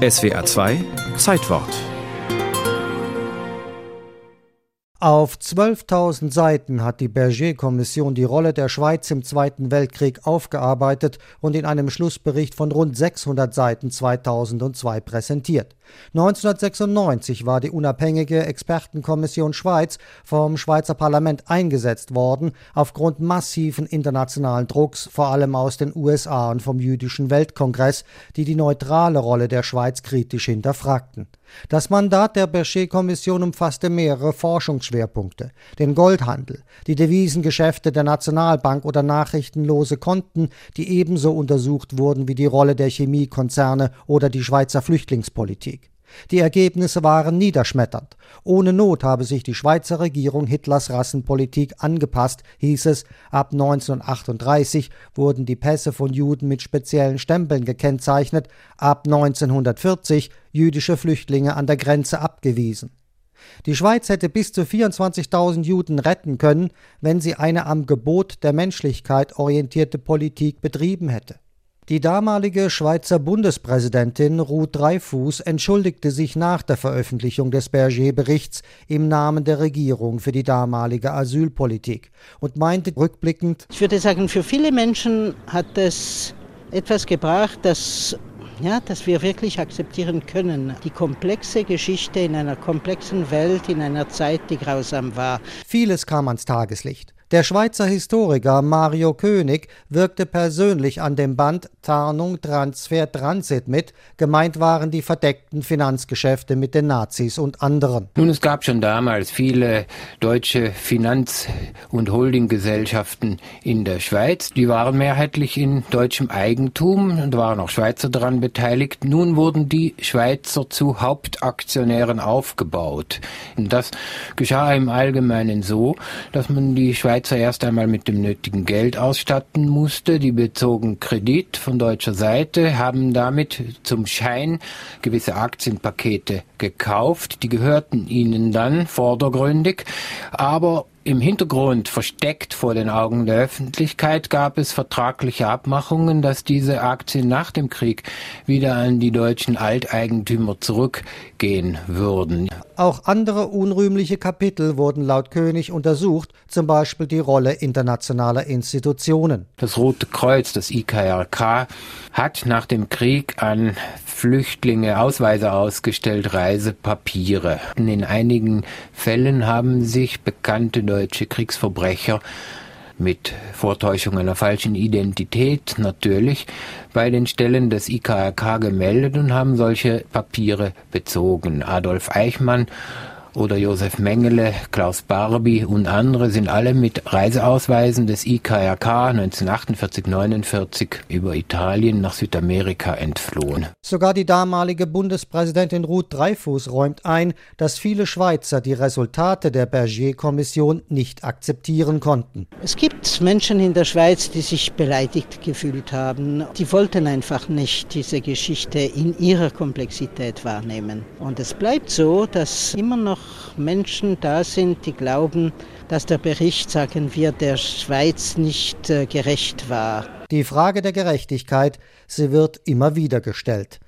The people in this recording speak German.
SWA 2 Zeitwort Auf 12.000 Seiten hat die Berger-Kommission die Rolle der Schweiz im Zweiten Weltkrieg aufgearbeitet und in einem Schlussbericht von rund 600 Seiten 2002 präsentiert. 1996 war die unabhängige Expertenkommission Schweiz vom Schweizer Parlament eingesetzt worden, aufgrund massiven internationalen Drucks, vor allem aus den USA und vom Jüdischen Weltkongress, die die neutrale Rolle der Schweiz kritisch hinterfragten. Das Mandat der Berger-Kommission umfasste mehrere Forschungsschwerpunkte: den Goldhandel, die Devisengeschäfte der Nationalbank oder nachrichtenlose Konten, die ebenso untersucht wurden wie die Rolle der Chemiekonzerne oder die Schweizer Flüchtlingspolitik. Die Ergebnisse waren niederschmetternd. Ohne Not habe sich die Schweizer Regierung Hitlers Rassenpolitik angepasst, hieß es. Ab 1938 wurden die Pässe von Juden mit speziellen Stempeln gekennzeichnet, ab 1940 jüdische Flüchtlinge an der Grenze abgewiesen. Die Schweiz hätte bis zu 24.000 Juden retten können, wenn sie eine am Gebot der Menschlichkeit orientierte Politik betrieben hätte. Die damalige Schweizer Bundespräsidentin Ruth Dreifuß entschuldigte sich nach der Veröffentlichung des Berger-Berichts im Namen der Regierung für die damalige Asylpolitik und meinte rückblickend: Ich würde sagen, für viele Menschen hat es etwas gebracht, das ja, dass wir wirklich akzeptieren können. Die komplexe Geschichte in einer komplexen Welt, in einer Zeit, die grausam war. Vieles kam ans Tageslicht. Der Schweizer Historiker Mario König wirkte persönlich an dem Band Tarnung, Transfer, Transit mit. Gemeint waren die verdeckten Finanzgeschäfte mit den Nazis und anderen. Nun, es gab schon damals viele deutsche Finanz- und Holdinggesellschaften in der Schweiz. Die waren mehrheitlich in deutschem Eigentum und waren auch Schweizer daran beteiligt. Nun wurden die Schweizer zu Hauptaktionären aufgebaut. Und das geschah im Allgemeinen so, dass man die Schweiz Schweizer erst einmal mit dem nötigen Geld ausstatten musste. Die bezogen Kredit von deutscher Seite, haben damit zum Schein gewisse Aktienpakete gekauft. Die gehörten ihnen dann vordergründig, aber im Hintergrund, versteckt vor den Augen der Öffentlichkeit, gab es vertragliche Abmachungen, dass diese Aktien nach dem Krieg wieder an die deutschen Alteigentümer zurückgehen würden. Auch andere unrühmliche Kapitel wurden laut König untersucht, zum Beispiel die Rolle internationaler Institutionen. Das Rote Kreuz, das IKRK, hat nach dem Krieg an Flüchtlinge Ausweise ausgestellt, Reisepapiere. In einigen Fällen haben sich bekannte deutsche Kriegsverbrecher mit Vortäuschung einer falschen Identität natürlich bei den Stellen des IKRK gemeldet und haben solche Papiere bezogen. Adolf Eichmann oder Josef Mengele, Klaus Barbie und andere sind alle mit Reiseausweisen des IKRK 1948-49 über Italien nach Südamerika entflohen. Sogar die damalige Bundespräsidentin Ruth Dreifuß räumt ein, dass viele Schweizer die Resultate der Berger-Kommission nicht akzeptieren konnten. Es gibt Menschen in der Schweiz, die sich beleidigt gefühlt haben. Die wollten einfach nicht diese Geschichte in ihrer Komplexität wahrnehmen. Und es bleibt so, dass immer noch noch Menschen da sind, die glauben, dass der Bericht, sagen wir, der Schweiz nicht äh, gerecht war. Die Frage der Gerechtigkeit, sie wird immer wieder gestellt.